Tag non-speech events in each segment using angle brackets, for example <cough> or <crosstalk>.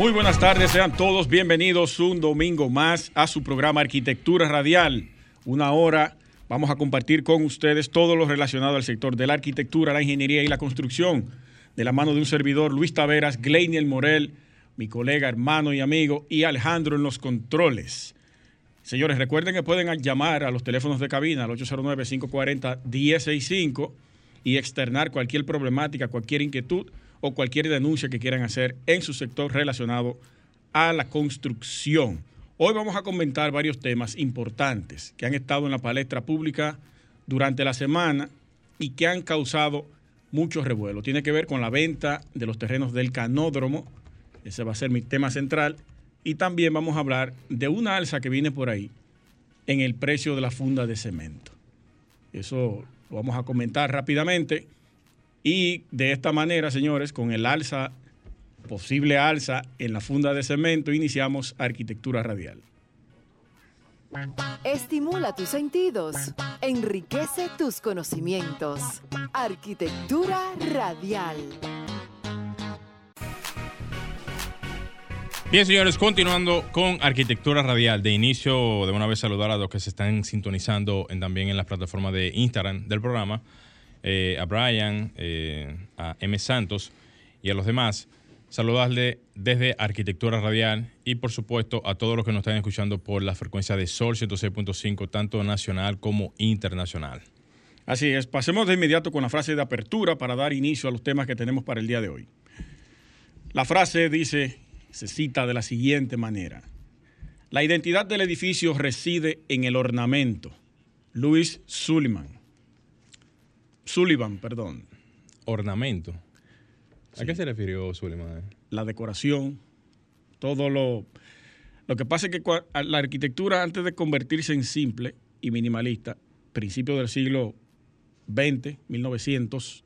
Muy buenas tardes, sean todos bienvenidos un domingo más a su programa Arquitectura Radial. Una hora vamos a compartir con ustedes todo lo relacionado al sector de la arquitectura, la ingeniería y la construcción, de la mano de un servidor, Luis Taveras, Gleiniel Morel, mi colega, hermano y amigo, y Alejandro en los controles. Señores, recuerden que pueden llamar a los teléfonos de cabina al 809-540-1065 y externar cualquier problemática, cualquier inquietud o cualquier denuncia que quieran hacer en su sector relacionado a la construcción. Hoy vamos a comentar varios temas importantes que han estado en la palestra pública durante la semana y que han causado mucho revuelo. Tiene que ver con la venta de los terrenos del canódromo, ese va a ser mi tema central, y también vamos a hablar de una alza que viene por ahí en el precio de la funda de cemento. Eso lo vamos a comentar rápidamente. Y de esta manera, señores, con el alza, posible alza en la funda de cemento, iniciamos arquitectura radial. Estimula tus sentidos, enriquece tus conocimientos. Arquitectura radial. Bien, señores, continuando con Arquitectura Radial. De inicio, de una vez saludar a los que se están sintonizando en, también en las plataformas de Instagram del programa. Eh, a Brian, eh, a M. Santos y a los demás. Saludarle desde Arquitectura Radial y por supuesto a todos los que nos están escuchando por la frecuencia de Sol 106.5, tanto nacional como internacional. Así es, pasemos de inmediato con la frase de apertura para dar inicio a los temas que tenemos para el día de hoy. La frase dice, se cita de la siguiente manera. La identidad del edificio reside en el ornamento. Luis Suleiman. Sullivan, perdón. Ornamento. ¿A qué se refirió Sullivan? La decoración, todo lo... Lo que pasa es que la arquitectura, antes de convertirse en simple y minimalista, principios del siglo XX, 1900,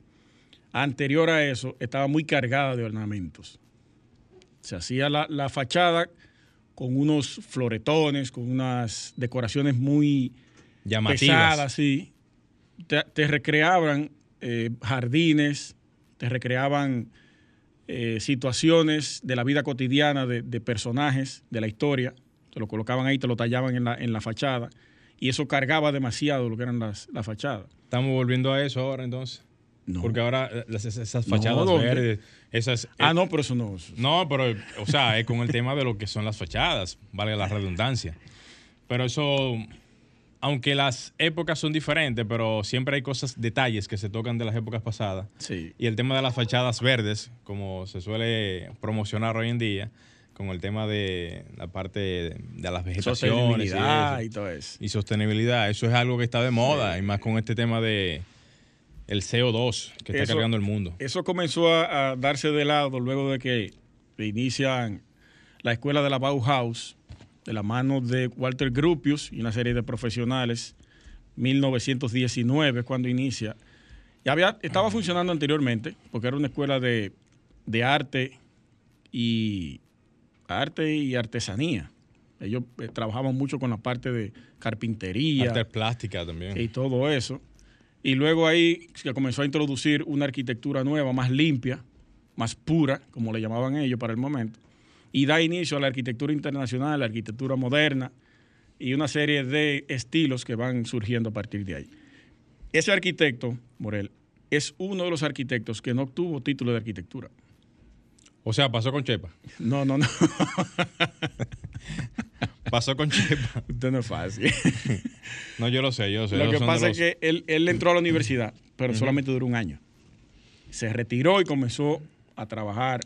anterior a eso, estaba muy cargada de ornamentos. Se hacía la, fachada con unos floretones, con unas decoraciones muy llamativas, pesadas, sí, te, recreaban eh, jardines, te recreaban eh, situaciones de la vida cotidiana de, personajes de la historia, te lo colocaban ahí, te lo tallaban en la, en la fachada, y eso cargaba demasiado lo que eran las, fachadas. Estamos volviendo a eso ahora entonces. No. Porque ahora eh, esas fachadas verdes, esas... Ah, no, pero eso no. No, pero, o sea, es con el tema de lo que son las fachadas, vale la redundancia. Pero eso aunque las épocas son diferentes, pero siempre hay cosas, detalles que se tocan de las épocas pasadas. Sí. Y el tema de las fachadas verdes, como se suele promocionar hoy en día, con el tema de la parte de las vegetaciones y, todo eso. Y sostenibilidad, eso es algo que está de moda, y más con este tema de el CO2 que está cargando el mundo. Eso comenzó a, darse de lado luego de que inician la escuela de la Bauhaus de la mano de Walter Gropius y una serie de profesionales, 1919 cuando inicia. Y había, estaba funcionando anteriormente, porque era una escuela de, arte y arte y artesanía. Ellos eh, trabajaban mucho con la parte de carpintería. Arte plástica también. Y todo eso. Y luego ahí se comenzó a introducir una arquitectura nueva, más limpia, más pura, como le llamaban ellos para el momento y da inicio a la arquitectura internacional, la arquitectura moderna y una serie de estilos que van surgiendo a partir de ahí. Ese arquitecto, Morel, es uno de los arquitectos que no obtuvo título de arquitectura. O sea, pasó con Chepa. No, no, no. <laughs> pasó con Chepa. Usted no es fácil. <laughs> no, yo lo sé, yo sé. Lo que pasa es que él, entró a la universidad, pero solamente duró un año. Se retiró y comenzó a trabajar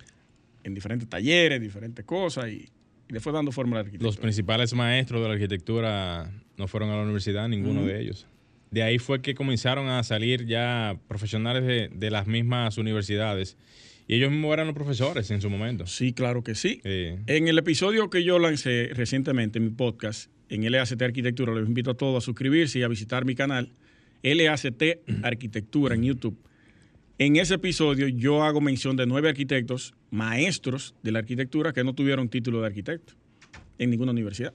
en diferentes talleres, diferentes cosas y, le fue dando forma a la arquitectura. Los principales maestros de la arquitectura no fueron a la universidad, ninguno de ellos. De ahí fue que comenzaron a salir ya profesionales de, las mismas universidades. Y ellos mismos eran los profesores en su momento. Sí, claro que sí. En el episodio que yo lancé recientemente en mi podcast, en LACT Arquitectura. Les invito a todos a suscribirse y a visitar mi canal LACT Arquitectura en YouTube. En ese episodio yo hago mención de nueve arquitectos, maestros de la arquitectura, que no tuvieron título de arquitecto en ninguna universidad.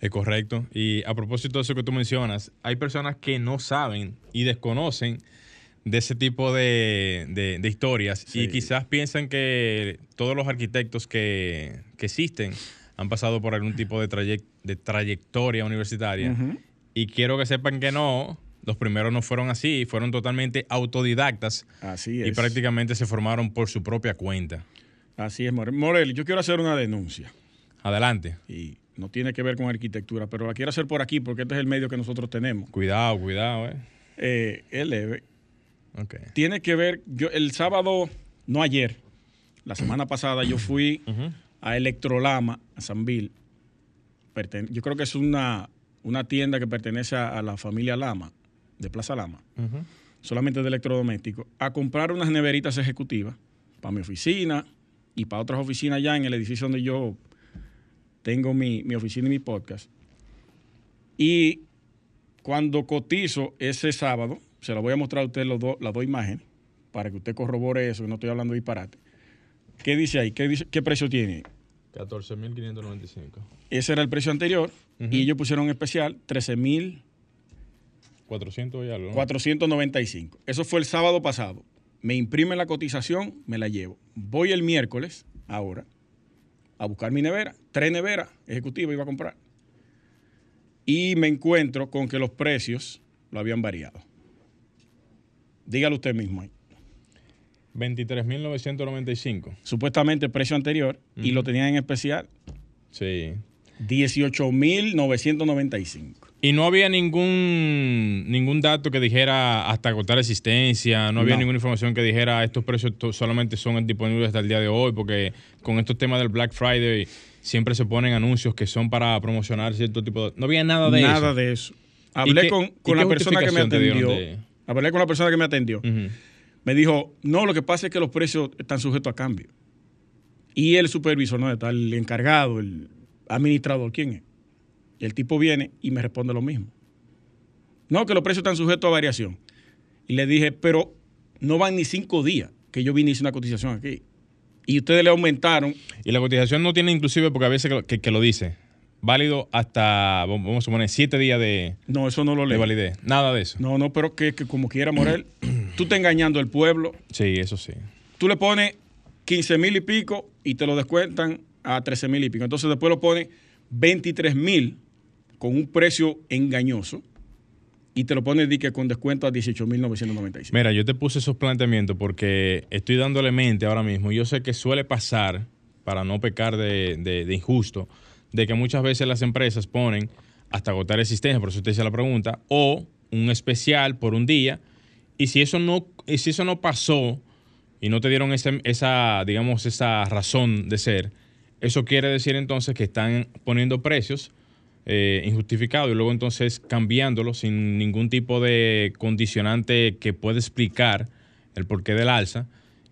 Es correcto. Y a propósito de eso que tú mencionas, hay personas que no saben y desconocen de ese tipo de, de- de historias y quizás piensan que todos los arquitectos que, que existen han pasado por algún tipo de, de trayectoria universitaria. Y quiero que sepan que no, los primeros no fueron así, fueron totalmente autodidactas Así y es. prácticamente se formaron por su propia cuenta. Así es, Morel. Morel, yo quiero hacer una denuncia Adelante. y no tiene que ver con arquitectura, pero la quiero hacer por aquí porque este es el medio que nosotros tenemos. Cuidado, cuidado, eh. Eh, es leve. Ok. Tiene que ver, yo el sábado, no ayer, la semana pasada yo fui Ujú. a Electrolama, a Sanville. Yo creo que es una, una tienda que pertenece a, a la familia Lama, de Plaza Lama, solamente de electrodomésticos, a comprar unas neveritas ejecutivas para mi oficina y para otras oficinas ya en el edificio donde yo tengo mi, mi oficina y mi podcast. Y cuando cotizo ese sábado, se lo voy a mostrar a usted los dos- las dos imágenes para que usted corrobore eso, que no estoy hablando de disparate. ¿Qué dice ahí? ¿Qué, dice, qué precio tiene? 14.595. Ese era el precio anterior y ellos pusieron especial 13.495. 400 y algo. ¿no? Eso fue el sábado pasado. Me imprimen la cotización, me la llevo. Voy el miércoles, ahora, a buscar mi nevera. Tres neveras ejecutivas iba a comprar. Y me encuentro con que los precios lo habían variado. Dígalo usted mismo ahí. 23.995. Supuestamente el precio anterior y lo tenían en especial Sí. 18.995. Y no había ningún ningún dato que dijera hasta agotar existencia, no había No. ninguna información que dijera estos precios solamente son disponibles hasta el día de hoy, porque con estos temas del Black Friday siempre se ponen anuncios que son para promocionar cierto tipo de... No había nada de Nada eso. de eso. Hablé con, la persona que me atendió. de- Hablé con la persona que me atendió. Me dijo, no, lo que pasa es que los precios están sujetos a cambio. Y el supervisor, no está el encargado, el administrador, ¿quién es? El tipo viene y me responde lo mismo. No, que los precios están sujetos a variación. Y le dije, pero no van ni cinco días que yo vine y hice una cotización aquí. Y ustedes le aumentaron. Y la cotización no tiene inclusive, porque a veces que, que- que lo dice, válido hasta, vamos a suponer, siete días de, No, eso no lo de leo. validez. Nada de eso. No, no, pero que, que como quiera, Morel, tú estás engañando al pueblo. Sí, eso sí. tú le pones 15 mil y pico y te lo descuentan a 13 mil y pico. Entonces después lo pones 23 mil con un precio engañoso y te lo pones di que con descuento a 18 mil 995. Mira, yo te puse esos planteamientos porque estoy dándole mente ahora mismo. Yo sé que suele pasar, para no pecar de, injusto, de que muchas veces las empresas ponen hasta agotar existencia, por eso usted hizo la pregunta, o un especial por un día. Y si eso no, si eso no pasó y no te dieron esa, digamos, esa razón de ser, eso quiere decir entonces que están poniendo precios eh, injustificados y luego entonces cambiándolos sin ningún tipo de condicionante que pueda explicar el porqué del alza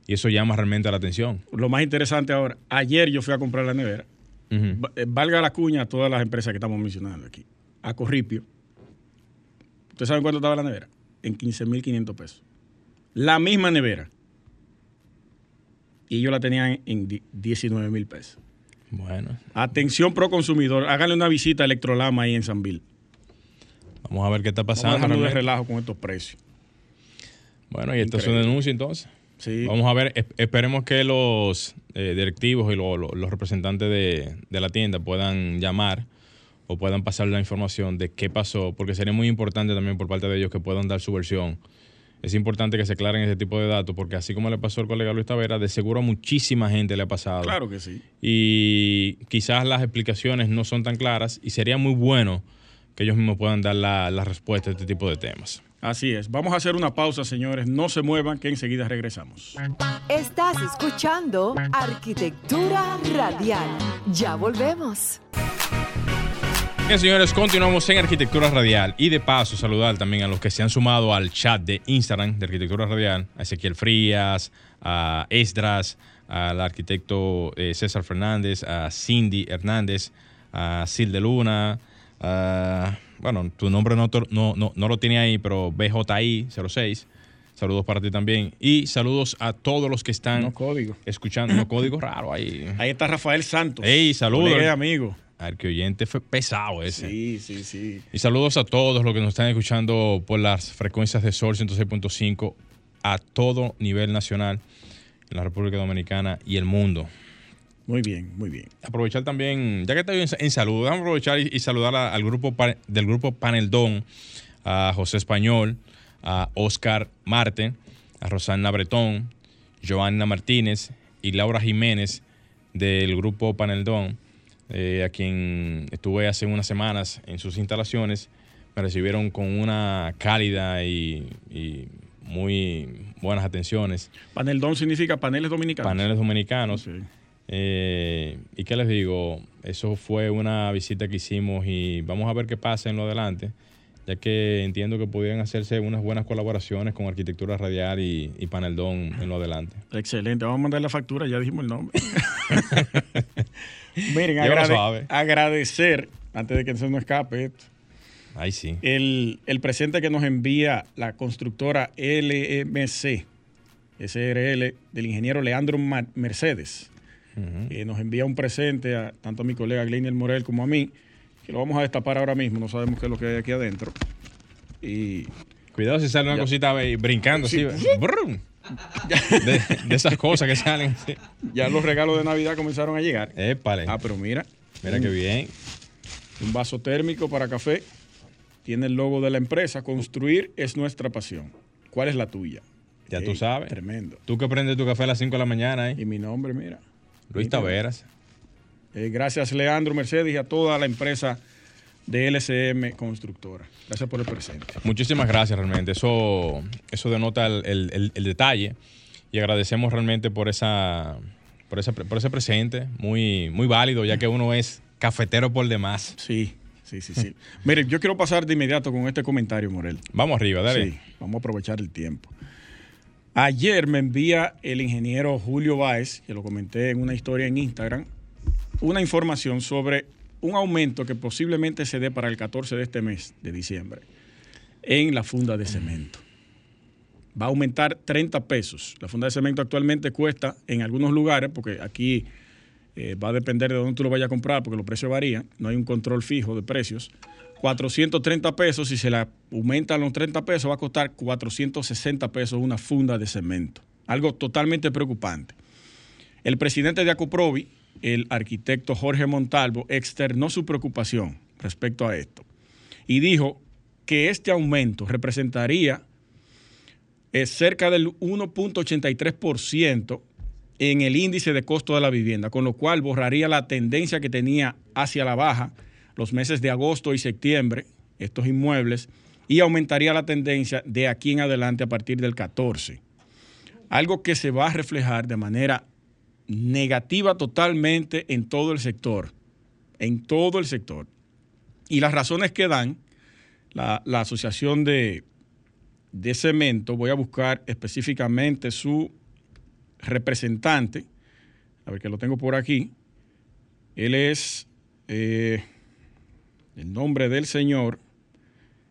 y eso llama realmente la atención. Lo más interesante ahora, ayer yo fui a comprar la nevera. Eh, Valga la cuña a todas las empresas que estamos mencionando aquí. A Corripio. ¿Ustedes saben cuánto estaba la nevera? En 15 mil 500 pesos. La misma nevera. Y ellos la tenían en di- 19 mil pesos. Bueno, Atención pro consumidor, háganle una visita a Electrolama ahí en Sanville. vamos a ver qué está Vamos a pasando. dejarnos de relajo con estos precios. Bueno, y esto es una denuncia entonces. Sí. Vamos a ver, esp- esperemos que los eh, directivos y lo- lo- los representantes de, de la tienda puedan llamar o puedan pasar la información de qué pasó, porque sería muy importante también por parte de ellos que puedan dar su versión. Es importante que se aclaren ese tipo de datos, porque así como le pasó al colega Luis Tavera, de seguro a muchísima gente le ha pasado. Claro que sí. Y quizás las explicaciones no son tan claras y sería muy bueno que ellos mismos puedan dar la, la respuesta a este tipo de temas. Así es. Vamos a hacer una pausa, señores. No se muevan, que enseguida regresamos. Estás escuchando Arquitectura Radial. Ya volvemos. Bien, señores, continuamos en Arquitectura Radial. Y de paso, saludar también a los que se han sumado al chat de Instagram de Arquitectura Radial: a Ezequiel Frías, a Esdras, al arquitecto eh, César Fernández, a Cindy Hernández, a Sil de Luna, bueno, tu nombre no, no, no, no lo tiene ahí, pero BJI06. Saludos para ti también. Y saludos a todos los que están No código. escuchando. No código raro ahí. Ahí está Rafael Santos. Ey, saludos. colega amigo. Arqueoyente fue pesado ese. Sí, sí, sí. Y saludos a todos los que nos están escuchando por las frecuencias de Sol 106.5 a todo nivel nacional en la República Dominicana y el mundo. Muy bien, muy bien. Aprovechar también, ya que estoy en, en salud, vamos a aprovechar y, y saludar a- al grupo del grupo Paneldón, a José Español, a Oscar Marte, a Rosana Bretón, Joanna Martínez y Laura Jiménez del grupo Paneldón, eh, a quien estuve hace unas semanas en sus instalaciones. Me recibieron con una cálida y, y muy buenas atenciones. Panel Don significa paneles dominicanos. Paneles dominicanos. Eh, ¿Y qué les digo? Eso fue una visita que hicimos y vamos a ver qué pasa en lo adelante, ya que entiendo que pudieran hacerse unas buenas colaboraciones con Arquitectura Radial y, y Paneldón en lo adelante. Excelente. Vamos a mandar la factura, ya dijimos el nombre. <laughs> Miren, agrade- agradecer, antes de que se nos escape esto, Ahí sí. el, el presente que nos envía la constructora LMC, SRL, del ingeniero Leandro Mercedes. Que nos envía un presente a tanto a mi colega Gleiner Morel como a mí, que lo vamos a destapar ahora mismo, no sabemos qué es lo que hay aquí adentro. Y Cuidado si sale una Ya. cosita ahí brincando Sí. así. brum. De, de esas cosas que salen. sí. ya los regalos de Navidad comenzaron a llegar. Épale. Ah, pero mira, Mira qué bien. un vaso térmico para café, tiene el logo de la empresa, construir es nuestra pasión. ¿Cuál es la tuya? Ya Ey, tú sabes. Tremendo. Tú que prendes tu café a las 5 de la mañana, ¿eh? Y mi nombre, mira. Luis. Taveras. Eh, gracias Leandro Mercedes y a toda la empresa de LCM Constructora. Gracias por el presente. Muchísimas gracias realmente. Eso, eso denota el, el- el- detalle y agradecemos realmente por esa, por ese, por ese presente muy, muy válido, ya que uno es cafetero por demás. Sí, sí, sí, sí. <laughs> Mire, yo quiero pasar de inmediato con este comentario, Morel. Vamos arriba, dale. Sí, vamos a aprovechar el tiempo. Ayer me envía el ingeniero Julio Báez, que lo comenté en una historia en Instagram, una información sobre un aumento que posiblemente se dé para el 14 de este mes de diciembre en la funda de cemento. Va a aumentar 30 pesos. La funda de cemento actualmente cuesta en algunos lugares, porque aquí eh, va a depender de dónde tú lo vayas a comprar, porque los precios varían, no hay un control fijo de precios. 430 pesos, si se le aumentan los 30 pesos, va a costar 460 pesos una funda de cemento. Algo totalmente preocupante. El presidente de Acoprovi, el arquitecto Jorge Montalvo, externó su preocupación respecto a esto y dijo que este aumento representaría eh, cerca del 1.83% en el índice de costo de la vivienda, con lo cual borraría la tendencia que tenía hacia la baja los meses de agosto y septiembre, estos inmuebles, y aumentaría la tendencia de aquí en adelante a partir del 14. Algo que se va a reflejar de manera negativa totalmente en todo el sector, en todo el sector. Y las razones que dan la, Asociación de, de Cemento, voy a buscar específicamente su representante, a ver que lo tengo por aquí. Él es, eh, el nombre del señor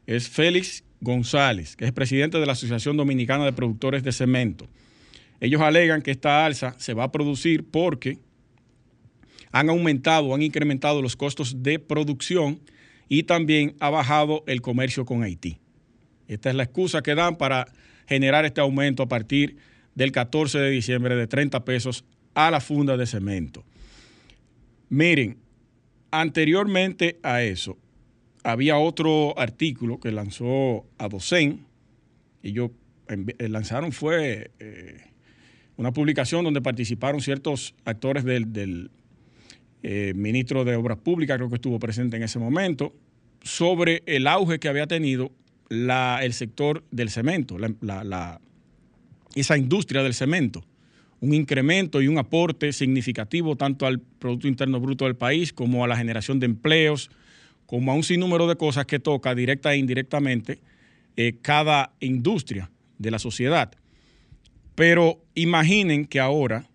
es Félix González, que es presidente de la Asociación Dominicana de Productores de Cemento. Ellos alegan que esta alza se va a producir porque han aumentado, han incrementado los costos de producción y también ha bajado el comercio con Haití. Esta es la excusa que dan para generar este aumento a partir del 14 de diciembre de 30 pesos a la funda de cemento. Miren, anteriormente a eso, había otro artículo que lanzó Adocen. Ellos envi- eh, lanzaron fue eh, una publicación donde participaron ciertos actores del, eh, ministro de Obras Públicas, creo que estuvo presente en ese momento, sobre el auge que había tenido el sector del cemento, esa industria del cemento. Un incremento y un aporte significativo tanto al Producto Interno Bruto del país como a la generación de empleos, como a un sinnúmero de cosas que toca directa e indirectamente eh, cada industria de la sociedad. Pero imaginen que ahora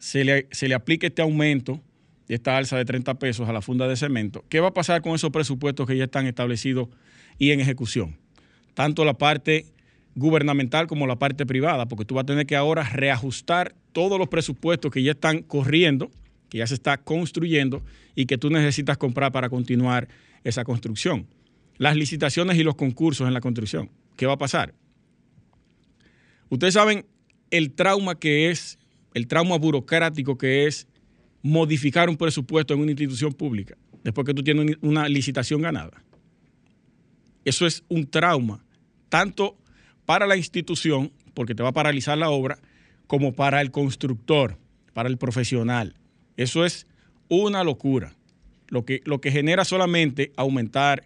se le, se le aplique este aumento de esta alza de 30 pesos a la funda de cemento, ¿qué va a pasar con esos presupuestos que ya están establecidos y en ejecución? Tanto la parte gubernamental como la parte privada, porque tú vas a tener que ahora reajustar todos los presupuestos que ya están corriendo, que ya se está construyendo y que tú necesitas comprar para continuar esa construcción. Las licitaciones y los concursos en la construcción. ¿Qué va a pasar? Ustedes saben el trauma que es, el trauma burocrático que es modificar un presupuesto en una institución pública después que tú tienes una licitación ganada. Eso es un trauma, tanto para la institución, porque te va a paralizar la obra, como para el constructor, para el profesional. Eso es una locura. Lo que, lo que genera solamente aumentar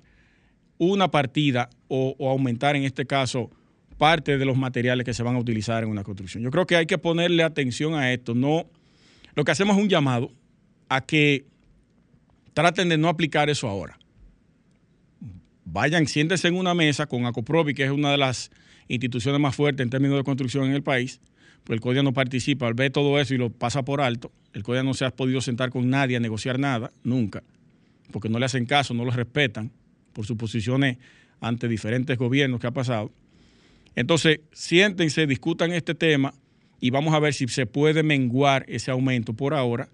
una partida o, o aumentar en este caso parte de los materiales que se van a utilizar en una construcción. Yo creo que hay que ponerle atención a esto. No, lo que hacemos es un llamado a que traten de no aplicar eso ahora. Vayan, siéntense en una mesa con Acoprovi, que es una de las instituciones más fuertes en términos de construcción en el país, pues el CODIA no participa, al ver todo eso y lo pasa por alto, el CODIA no se ha podido sentar con nadie a negociar nada, nunca, porque no le hacen caso, no lo respetan por sus posiciones ante diferentes gobiernos que ha pasado. Entonces, siéntense, discutan este tema y vamos a ver si se puede menguar ese aumento por ahora.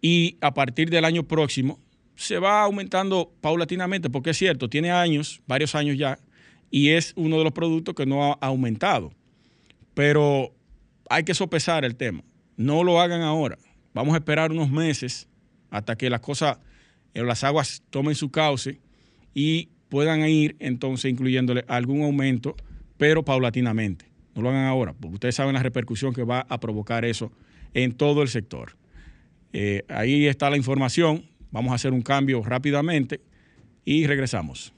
Y a partir del año próximo se va aumentando paulatinamente, porque es cierto, tiene años, varios años ya, y es uno de los productos que no ha aumentado. Pero hay que sopesar el tema. No lo hagan ahora. Vamos a esperar unos meses hasta que las cosas, eh, las aguas tomen su cauce y puedan ir entonces incluyéndole algún aumento pero paulatinamente. No lo hagan ahora, porque ustedes saben la repercusión que va a provocar eso en todo el sector. Eh, ahí está la información. Vamos a hacer un cambio rápidamente y regresamos.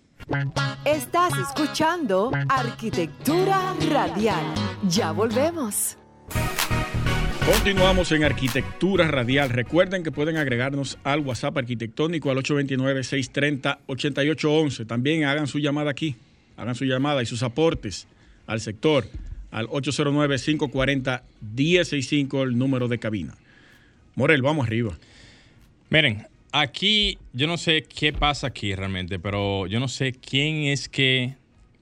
Estás escuchando Arquitectura Radial. Ya volvemos. Continuamos en Arquitectura Radial. Recuerden que pueden agregarnos al WhatsApp arquitectónico al 829-630-8811. También hagan su llamada aquí hagan su llamada y sus aportes al sector al 809-540-1065, el número de cabina. Morel, vamos arriba. Miren, aquí yo no sé qué pasa aquí realmente, pero yo no sé quién es que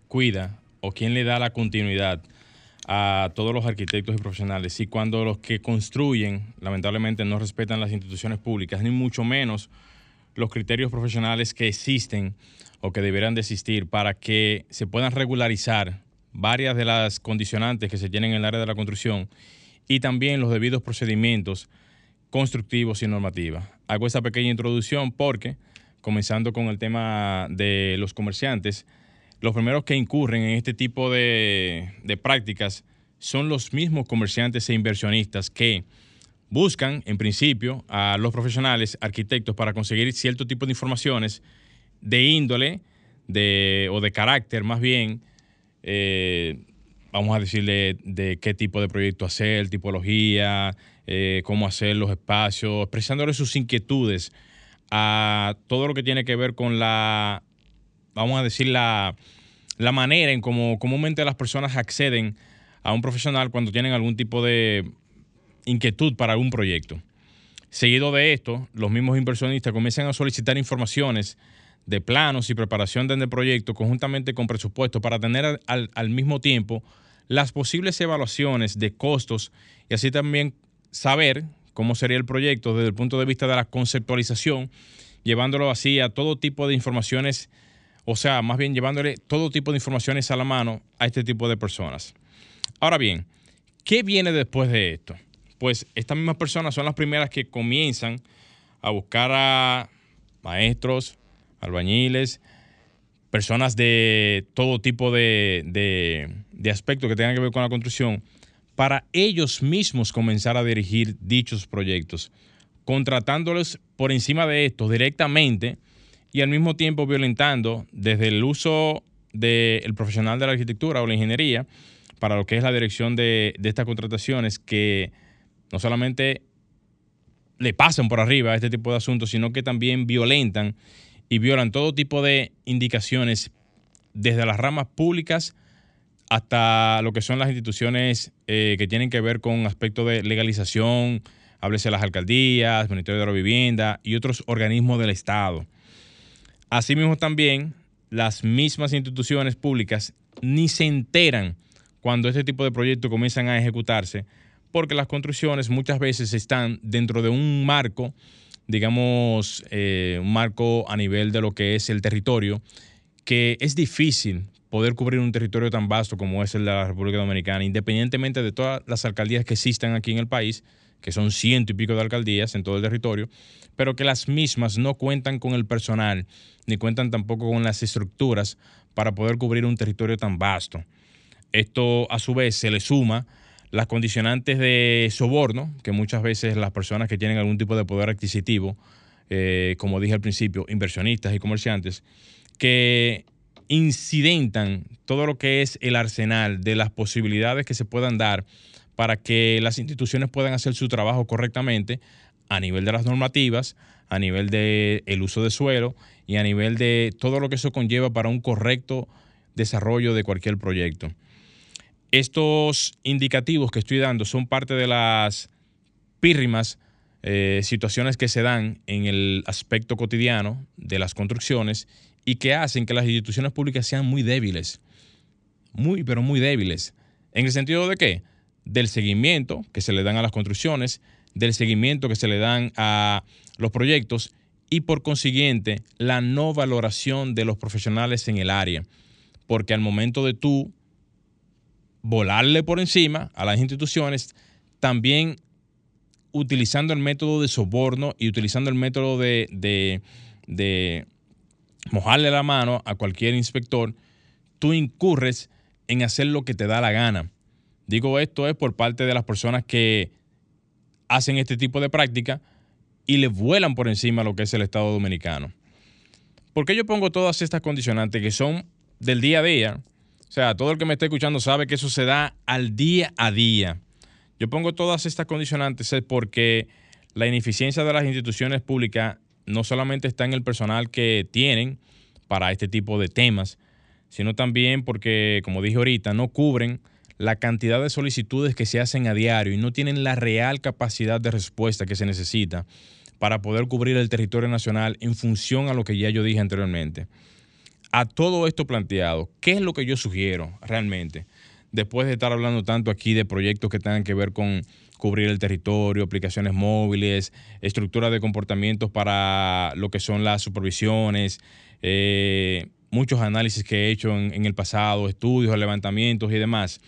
cuida o quién le da la continuidad a todos los arquitectos y profesionales. Y cuando los que construyen, lamentablemente, no respetan las instituciones públicas, ni mucho menos los criterios profesionales que existen o que deberán de existir para que se puedan regularizar varias de las condicionantes que se tienen en el área de la construcción y también los debidos procedimientos constructivos y normativas. Hago esta pequeña introducción porque, comenzando con el tema de los comerciantes, los primeros que incurren en este tipo de prácticas son los mismos comerciantes e inversionistas que buscan, en principio, a los profesionales, arquitectos, para conseguir cierto tipo de informaciones de índole de, o de carácter más bien, eh, vamos a decirle de qué tipo de proyecto hacer, tipología, eh, cómo hacer los espacios, expresándole sus inquietudes a todo lo que tiene que ver con la, vamos a decir, la, la manera en cómo comúnmente las personas acceden a un profesional cuando tienen algún tipo de inquietud para algún proyecto. Seguido de esto, los mismos inversionistas comienzan a solicitar informaciones de planos y preparación del proyecto conjuntamente con presupuesto para tener al, mismo tiempo las posibles evaluaciones de costos y así también saber cómo sería el proyecto desde el punto de vista de la conceptualización, llevándolo así a todo tipo de informaciones, o sea, más bien llevándole todo tipo de informaciones a la mano a este tipo de personas. Ahora bien, ¿qué viene después de esto? Pues estas mismas personas son las primeras que comienzan a buscar a maestros, albañiles, personas de todo tipo de, aspectos que tengan que ver con la construcción, para ellos mismos comenzar a dirigir dichos proyectos, contratándoles por encima de esto directamente y al mismo tiempo violentando desde el uso del profesional de la arquitectura o la ingeniería para lo que es la dirección de, de estas contrataciones que no solamente le pasan por arriba a este tipo de asuntos, sino que también violentan y violan todo tipo de indicaciones desde las ramas públicas hasta lo que son las instituciones eh, que tienen que ver con aspectos de legalización, háblese las alcaldías, Ministerio de la Vivienda y otros organismos del Estado. Asimismo también las mismas instituciones públicas ni se enteran cuando este tipo de proyectos comienzan a ejecutarse, porque las construcciones muchas veces están dentro de un marco, digamos, eh, un marco a nivel de lo que es el territorio, que es difícil poder cubrir un territorio tan vasto como es el de la República Dominicana, independientemente de todas las alcaldías que existan aquí en el país, que son ciento y pico de alcaldías en todo el territorio, pero que las mismas no cuentan con el personal, ni cuentan tampoco con las estructuras para poder cubrir un territorio tan vasto. Esto a su vez se le suma las condicionantes de soborno, que muchas veces las personas que tienen algún tipo de poder adquisitivo, eh, como dije al principio, inversionistas y comerciantes, que incidentan todo lo que es el arsenal de las posibilidades que se puedan dar para que las instituciones puedan hacer su trabajo correctamente a nivel de las normativas, a nivel del el uso de suelo y a nivel de todo lo que eso conlleva para un correcto desarrollo de cualquier proyecto. Estos indicativos que estoy dando son parte de las pírrimas eh, situaciones que se dan en el aspecto cotidiano de las construcciones y que hacen que las instituciones públicas sean muy débiles. Muy, pero muy débiles. ¿En el sentido de qué? Del seguimiento que se le dan a las construcciones, del seguimiento que se le dan a los proyectos y por consiguiente la no valoración de los profesionales en el área. Porque al momento de tú volarle por encima a las instituciones, también utilizando el método de soborno y utilizando el método de, de, mojarle la mano a cualquier inspector, tú incurres en hacer lo que te da la gana. Digo esto es por parte de las personas que hacen este tipo de práctica y le vuelan por encima lo que es el Estado Dominicano. ¿Por qué yo pongo todas estas condicionantes que son del día a día? O sea, todo el que me esté escuchando sabe que eso se da al día a día. Yo pongo todas estas condicionantes porque la ineficiencia de las instituciones públicas no solamente está en el personal que tienen para este tipo de temas, sino también porque, como dije ahorita, no cubren la cantidad de solicitudes que se hacen a diario y no tienen la real capacidad de respuesta que se necesita para poder cubrir el territorio nacional en función a lo que ya yo dije anteriormente. A todo esto planteado, ¿qué es lo que yo sugiero realmente? Después de estar hablando tanto aquí de proyectos que tengan que ver con cubrir el territorio, aplicaciones móviles, estructura de comportamientos para lo que son las supervisiones, eh, muchos análisis que he hecho en, el pasado, estudios, levantamientos y demás.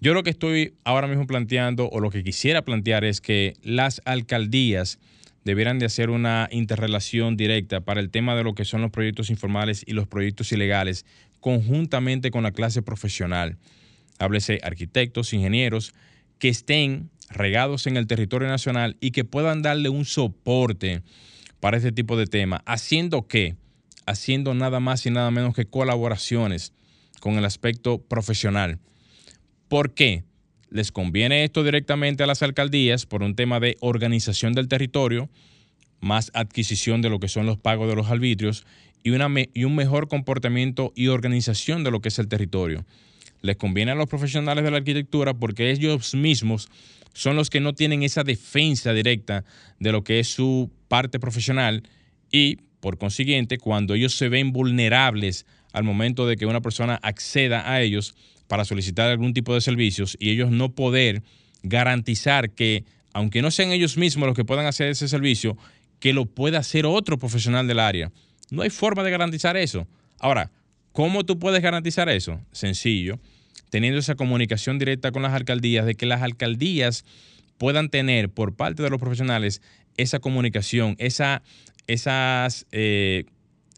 Yo lo que estoy ahora mismo planteando o lo que quisiera plantear es que las alcaldías debieran de hacer una interrelación directa para el tema de lo que son los proyectos informales y los proyectos ilegales conjuntamente con la clase profesional. Háblese arquitectos, ingenieros, que estén regados en el territorio nacional y que puedan darle un soporte para este tipo de temas, haciendo qué? Haciendo nada más y nada menos que colaboraciones con el aspecto profesional. ¿Por qué? Les conviene esto directamente a las alcaldías por un tema de organización del territorio, más adquisición de lo que son los pagos de los arbitrios y, y un mejor comportamiento y organización de lo que es el territorio. Les conviene a los profesionales de la arquitectura porque ellos mismos son los que no tienen esa defensa directa de lo que es su parte profesional y por consiguiente cuando ellos se ven vulnerables al momento de que una persona acceda a ellos para solicitar algún tipo de servicios y ellos no poder garantizar que aunque no sean ellos mismos los que puedan hacer ese servicio, que lo pueda hacer otro profesional del área. No hay forma de garantizar eso. Ahora, ¿cómo tú puedes garantizar eso? Sencillo teniendo esa comunicación directa con las alcaldías, de que las alcaldías puedan tener por parte de los profesionales esa comunicación, esa, esas, eh,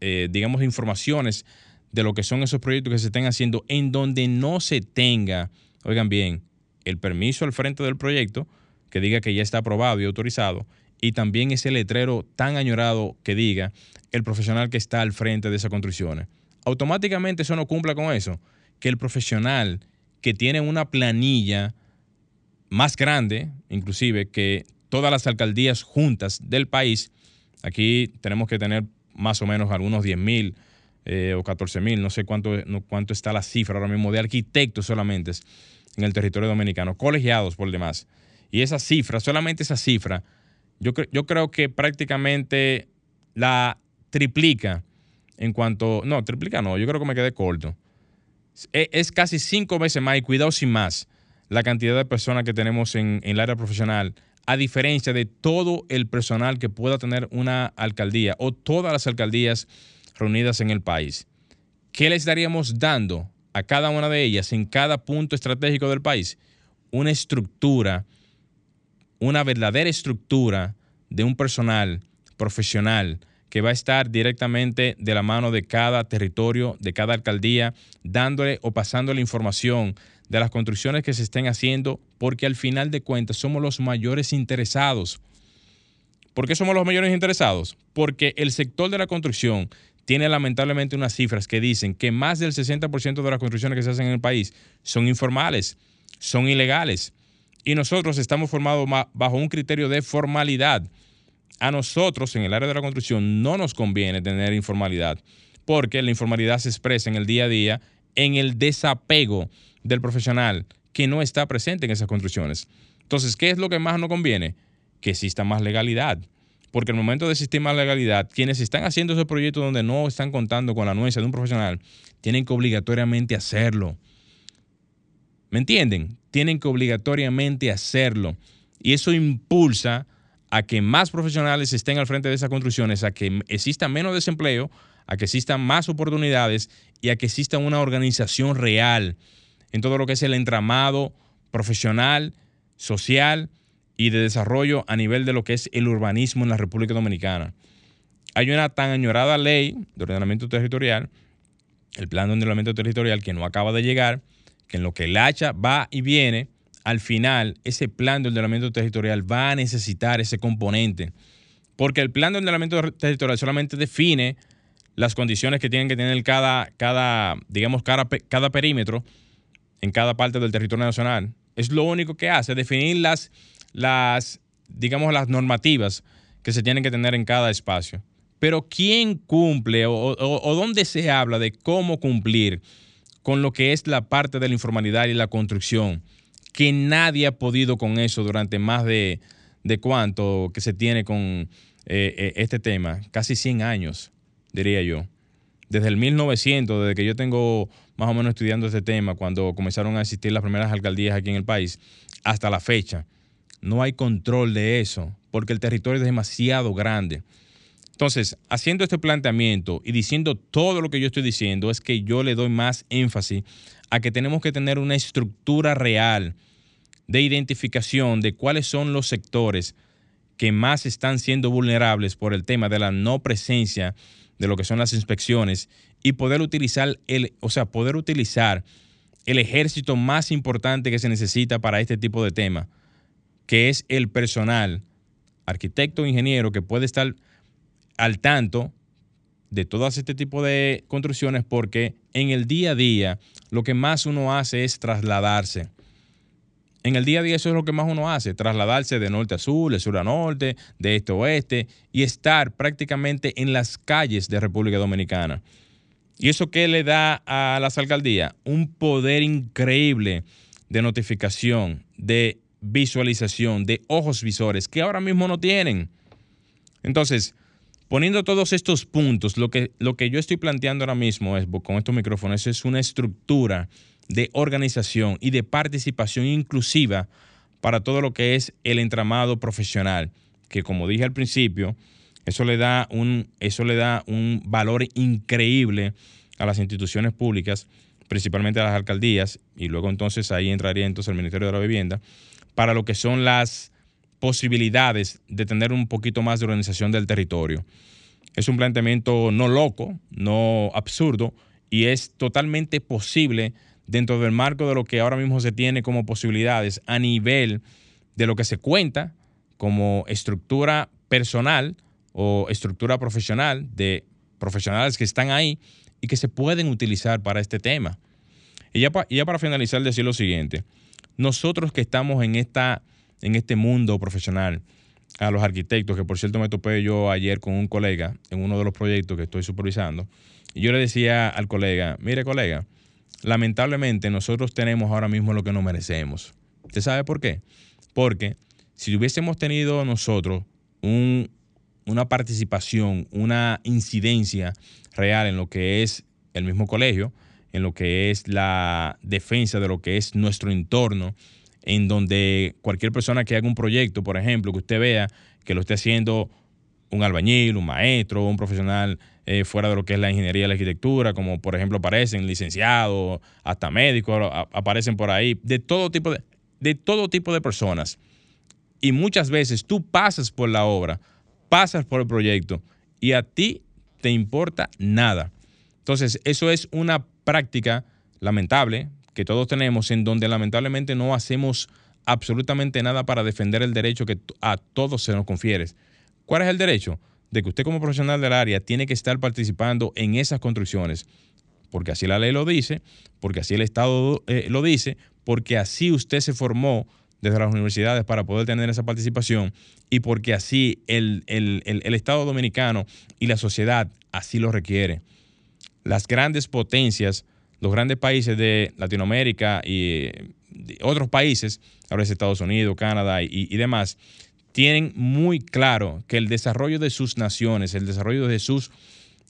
eh, digamos, informaciones de lo que son esos proyectos que se estén haciendo, en donde no se tenga, oigan bien, el permiso al frente del proyecto, que diga que ya está aprobado y autorizado, y también ese letrero tan añorado que diga el profesional que está al frente de esas construcciones. Automáticamente eso no cumpla con eso que el profesional que tiene una planilla más grande, inclusive, que todas las alcaldías juntas del país, aquí tenemos que tener más o menos algunos 10 mil eh, o 14 mil, no sé cuánto, cuánto está la cifra ahora mismo de arquitectos solamente en el territorio dominicano, colegiados por demás. Y esa cifra, solamente esa cifra, yo, yo creo que prácticamente la triplica en cuanto, no, triplica no, yo creo que me quedé corto. Es, es casi cinco veces más y cuidado sin más la cantidad de personas que tenemos en, en el área profesional a diferencia de todo el personal que pueda tener una alcaldía o todas las alcaldías reunidas en el país. ¿Qué le estaríamos dando a cada una de ellas en cada punto estratégico del país? Una estructura, una verdadera estructura de un personal profesional que va a estar directamente de la mano de cada territorio, de cada alcaldía, dándole o pasándole información de las construcciones que se estén haciendo, porque al final de cuentas somos los mayores interesados. ¿Por qué somos los mayores interesados? Porque el sector de la construcción tiene lamentablemente unas cifras que dicen que más del 60% de las construcciones que se hacen en el país son informales, son ilegales. Y nosotros estamos formados bajo un criterio de formalidad. A nosotros en el área de la construcción no nos conviene tener informalidad, porque la informalidad se expresa en el día a día en el desapego del profesional que no está presente en esas construcciones. Entonces, ¿qué es lo que más nos conviene? Que exista más legalidad. Porque el momento de existir más legalidad, quienes están haciendo ese proyecto donde no están contando con la anuencia de un profesional, tienen que obligatoriamente hacerlo. ¿Me entienden? Tienen que obligatoriamente hacerlo. Y eso impulsa a que más profesionales estén al frente de esas construcciones, a que exista menos desempleo, a que existan más oportunidades y a que exista una organización real en todo lo que es el entramado profesional, social y de desarrollo a nivel de lo que es el urbanismo en la República Dominicana. Hay una tan añorada ley de ordenamiento territorial, el plan de ordenamiento territorial que no acaba de llegar, que en lo que el hacha va y viene, al final ese plan de ordenamiento territorial va a necesitar ese componente, porque el plan de ordenamiento territorial solamente define las condiciones que tienen que tener cada, cada digamos, cada, cada perímetro en cada parte del territorio nacional. Es lo único que hace, definir las, las, digamos, las normativas que se tienen que tener en cada espacio. Pero ¿quién cumple o, dónde se habla de cómo cumplir con lo que es la parte de la informalidad y la construcción? Que nadie ha podido con eso durante más de, de cuánto que se tiene con eh, eh, este tema, casi 100 años, diría yo. Desde el 1900, desde que yo tengo más o menos estudiando este tema cuando comenzaron a existir las primeras alcaldías aquí en el país, hasta la fecha. No hay control de eso porque el territorio es demasiado grande. Entonces, haciendo este planteamiento y diciendo todo lo que yo estoy diciendo, es que yo le doy más énfasis a que tenemos que tener una estructura real de identificación de cuáles son los sectores que más están siendo vulnerables por el tema de la no presencia de lo que son las inspecciones y poder utilizar el, o sea, poder utilizar el ejército más importante que se necesita para este tipo de tema, que es el personal, arquitecto, ingeniero, que puede estar al tanto de todas este tipo de construcciones porque en el día a día lo que más uno hace es trasladarse. En el día a día eso es lo que más uno hace, trasladarse de norte a sur, de sur a norte, de este a oeste y estar prácticamente en las calles de República Dominicana. ¿Y eso qué le da a las alcaldías? Un poder increíble de notificación, de visualización, de ojos visores que ahora mismo no tienen. Entonces, poniendo todos estos puntos, lo que, lo que yo estoy planteando ahora mismo es, con estos micrófonos es una estructura de organización y de participación inclusiva para todo lo que es el entramado profesional, que como dije al principio, eso le da un, eso le da un valor increíble a las instituciones públicas, principalmente a las alcaldías, y luego entonces ahí entraría entonces el Ministerio de la Vivienda, para lo que son las posibilidades de tener un poquito más de organización del territorio. Es un planteamiento no loco, no absurdo, y es totalmente posible dentro del marco de lo que ahora mismo se tiene como posibilidades a nivel de lo que se cuenta como estructura personal o estructura profesional de profesionales que están ahí y que se pueden utilizar para este tema. Y ya, ya para finalizar, decir lo siguiente. Nosotros que estamos en, esta, en este mundo profesional, a los arquitectos, que por cierto me topé yo ayer con un colega en uno de los proyectos que estoy supervisando, y yo le decía al colega, mire colega, lamentablemente nosotros tenemos ahora mismo lo que nos merecemos. ¿Usted sabe por qué? Porque si hubiésemos tenido nosotros un, una participación, una incidencia real en lo que es el mismo colegio, en lo que es la defensa de lo que es nuestro entorno, en donde cualquier persona que haga un proyecto, por ejemplo, que usted vea que lo esté haciendo un albañil, un maestro, un profesional eh, fuera de lo que es la ingeniería y la arquitectura, como por ejemplo aparecen licenciados, hasta médicos, aparecen por ahí, de todo tipo de, de todo tipo de personas. Y muchas veces tú pasas por la obra, pasas por el proyecto y a ti te importa nada. Entonces, eso es una práctica lamentable que todos tenemos en donde lamentablemente no hacemos absolutamente nada para defender el derecho que a todos se nos confiere. ¿Cuál es el derecho? De que usted como profesional del área tiene que estar participando en esas construcciones, porque así la ley lo dice, porque así el Estado eh, lo dice, porque así usted se formó desde las universidades para poder tener esa participación y porque así el, el Estado dominicano y la sociedad así lo requiere. Las grandes potencias los grandes países de Latinoamérica y otros países, ahora es Estados Unidos, Canadá y, demás, tienen muy claro que el desarrollo de sus naciones, el desarrollo de sus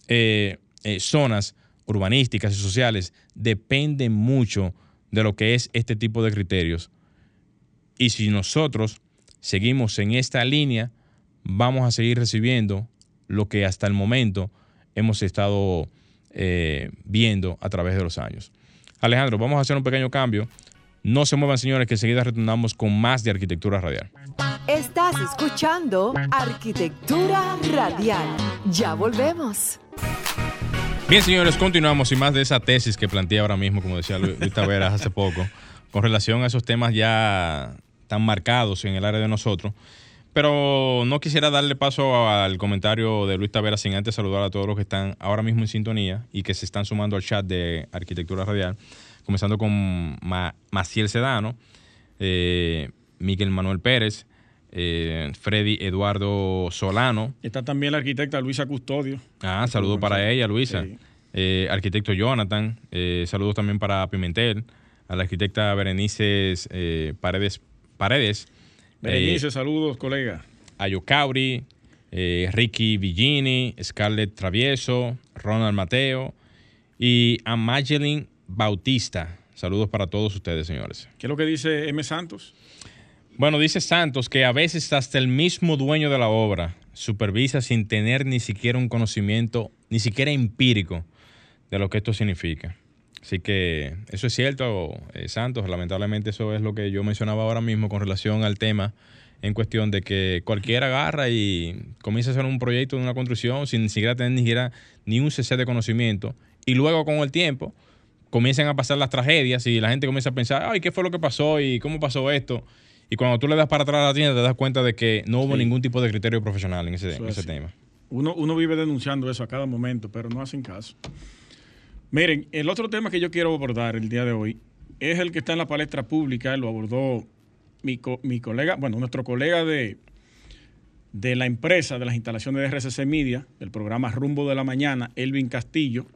eh, eh, zonas urbanísticas y sociales depende mucho de lo que es este tipo de criterios. Y si nosotros seguimos en esta línea, vamos a seguir recibiendo lo que hasta el momento hemos estado eh, viendo a través de los años. Alejandro, vamos a hacer un pequeño cambio. No se muevan, señores, que enseguida retornamos con más de Arquitectura Radial. Estás escuchando Arquitectura Radial. Ya volvemos. Bien, señores, continuamos y más de esa tesis que planteé ahora mismo, como decía Luis Taveras hace poco, con relación a esos temas ya tan marcados en el área de nosotros. Pero no quisiera darle paso al comentario de Luis Tavera sin antes saludar a todos los que están ahora mismo en sintonía y que se están sumando al chat de Arquitectura Radial, comenzando con Maciel Sedano, eh, Miguel Manuel Pérez, eh, Freddy Eduardo Solano. Está también la arquitecta Luisa Custodio. Ah, saludos para ella, Luisa. Eh, arquitecto Jonathan, saludos también para Pimentel, a la arquitecta Berenice Paredes. Paredes Berenice, saludos, colega. Ayo Cauri, eh, Ricky Villini, Scarlett Travieso, Ronald Mateo y a Magdalene Bautista. Saludos para todos ustedes, señores. ¿Qué es lo que dice M. Santos? Bueno, dice Santos que a veces hasta el mismo dueño de la obra supervisa sin tener ni siquiera un conocimiento, ni siquiera empírico, de lo que esto significa. Así que eso es cierto, eh, Santos. Lamentablemente eso es lo que yo mencionaba ahora mismo con relación al tema en cuestión de que cualquiera agarra y comienza a hacer un proyecto de una construcción sin ni siquiera tener ni siquiera ni un cc de conocimiento y luego con el tiempo comienzan a pasar las tragedias y la gente comienza a pensar, ay, ¿qué fue lo que pasó y cómo pasó esto? Y cuando tú le das para atrás a la tienda te das cuenta de que no hubo ningún tipo de criterio profesional en ese, en ese tema. Uno, uno vive denunciando eso a cada momento, pero no hacen caso. Miren, el otro tema que yo quiero abordar el día de hoy es el que está en la palestra pública, lo abordó mi, mi colega, bueno, nuestro colega de, de la empresa de las instalaciones de RCC Media, del programa Rumbo de la Mañana, Elvin Castillo,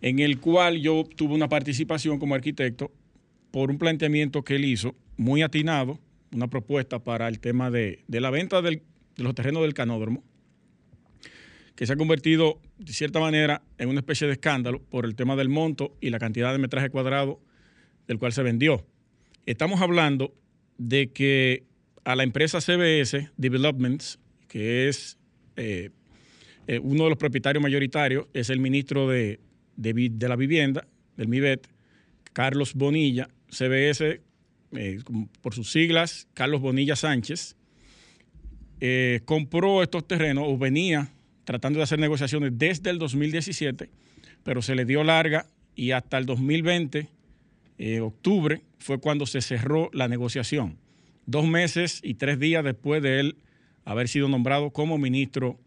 en el cual yo tuve una participación como arquitecto por un planteamiento que él hizo muy atinado, una propuesta para el tema de, la venta de los terrenos del canódromo que se ha convertido, de cierta manera, en una especie de escándalo por el tema del monto y la cantidad de metraje cuadrado del cual se vendió. Estamos hablando de que a la empresa CBS Developments, que es eh, eh, uno de los propietarios mayoritarios, es el ministro de, la vivienda, del MIBET, Carlos Bonilla, CBS, eh, por sus siglas, Carlos Bonilla Sánchez, compró estos terrenos o venía tratando de hacer negociaciones desde el 2017, pero se le dio larga y hasta el 2020, eh, octubre, fue cuando se cerró la negociación. Dos meses y tres días después de él haber sido nombrado como ministro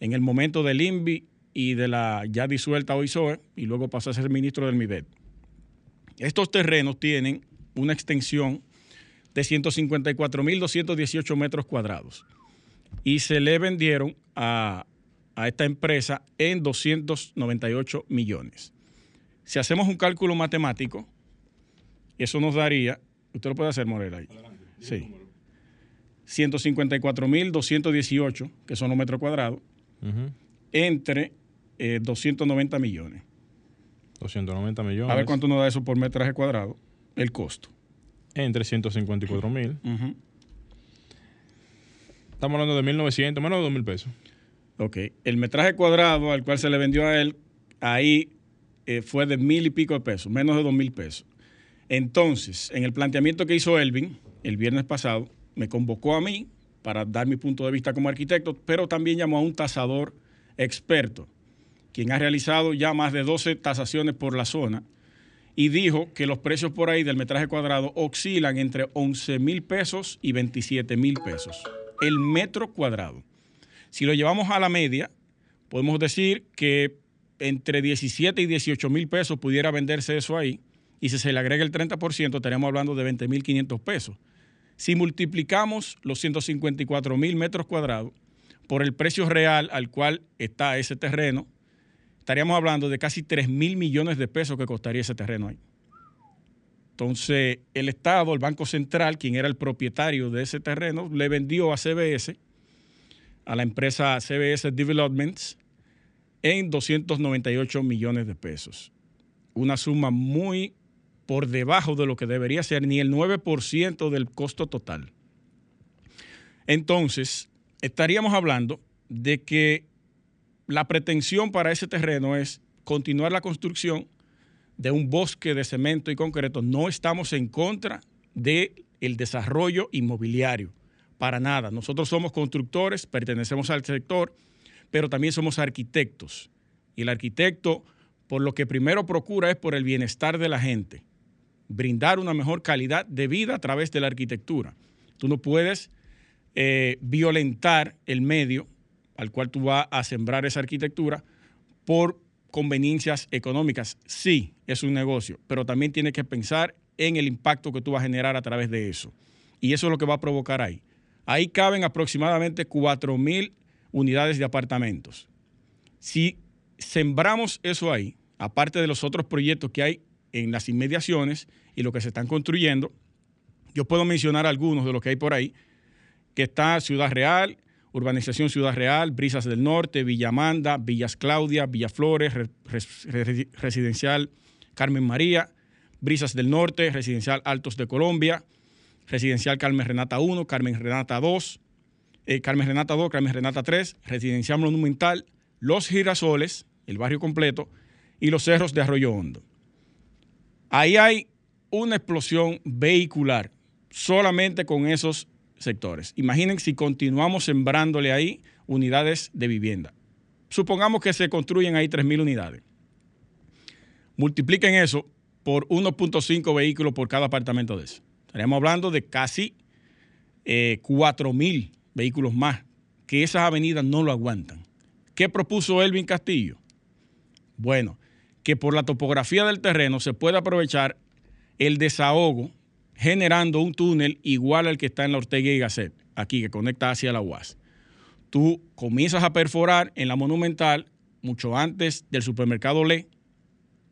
en el momento del INVI y de la ya disuelta OISOE, y luego pasó a ser ministro del MIBET. Estos terrenos tienen una extensión de 154.218 metros cuadrados y se le vendieron a a esta empresa en 298 millones. Si hacemos un cálculo matemático, eso nos daría, usted lo puede hacer, Morel, ahí. Sí. 154.218, que son los metros cuadrados, entre eh, 290 millones. 290 millones. A ver cuánto nos da eso por metraje cuadrado, el costo. Entre 154 mil. Ujú. Estamos hablando de 1.900, menos de 2.000 pesos. Ok, el metraje cuadrado al cual se le vendió a él, ahí eh, fue de mil y pico de pesos, menos de dos mil pesos. Entonces, en el planteamiento que hizo Elvin el viernes pasado, me convocó a mí para dar mi punto de vista como arquitecto, pero también llamó a un tasador experto, quien ha realizado ya más de 12 tasaciones por la zona y dijo que los precios por ahí del metraje cuadrado oscilan entre 11 mil pesos y 27 mil pesos. El metro cuadrado. Si lo llevamos a la media, podemos decir que entre 17 y 18 mil pesos pudiera venderse eso ahí. Y si se le agrega el 30%, estaríamos hablando de 20 mil 500 pesos. Si multiplicamos los 154 mil metros cuadrados por el precio real al cual está ese terreno, estaríamos hablando de casi 3 mil millones de pesos que costaría ese terreno ahí. Entonces, el Estado, el Banco Central, quien era el propietario de ese terreno, le vendió a CBS, a la empresa CBS Developments, en 298 millones de pesos. Una suma muy por debajo de lo que debería ser, ni el 9% del costo total. Entonces, estaríamos hablando de que la pretensión para ese terreno es continuar la construcción de un bosque de cemento y concreto. No estamos en contra del desarrollo inmobiliario, para nada. Nosotros somos constructores, pertenecemos al sector, pero también somos arquitectos. Y el arquitecto, por lo que primero procura es por el bienestar de la gente, brindar una mejor calidad de vida a través de la arquitectura. Tú no puedes eh, violentar el medio al cual tú vas a sembrar esa arquitectura por conveniencias económicas. Sí, es un negocio, pero también tienes que pensar en el impacto que tú vas a generar a través de eso. Y eso es lo que va a provocar ahí. Ahí caben aproximadamente 4 mil unidades de apartamentos. Si sembramos eso ahí, aparte de los otros proyectos que hay en las inmediaciones y lo que se están construyendo, yo puedo mencionar algunos de los que hay por ahí, que está Ciudad Real, Urbanización Ciudad Real, Brisas del Norte, Villamanda, Villas Claudia, Villaflores, Re- Re- Residencial Carmen María, Brisas del Norte, Residencial Altos de Colombia, Residencial Carmen Renata 1, Carmen Renata 2, eh, Carmen Renata 2, Carmen Renata 3, Residencial Monumental, Los Girasoles, el barrio completo, y los cerros de Arroyo Hondo. Ahí hay una explosión vehicular solamente con esos sectores. Imaginen si continuamos sembrándole ahí unidades de vivienda. Supongamos que se construyen ahí 3.000 unidades. Multipliquen eso por 1.5 vehículos por cada apartamento de eso. Estaríamos hablando de casi eh, 4.000 vehículos más, que esas avenidas no lo aguantan. ¿Qué propuso Elvin Castillo? Bueno, que por la topografía del terreno se puede aprovechar el desahogo generando un túnel igual al que está en la Ortega y Gasset, aquí que conecta hacia la UAS. Tú comienzas a perforar en la Monumental mucho antes del supermercado Le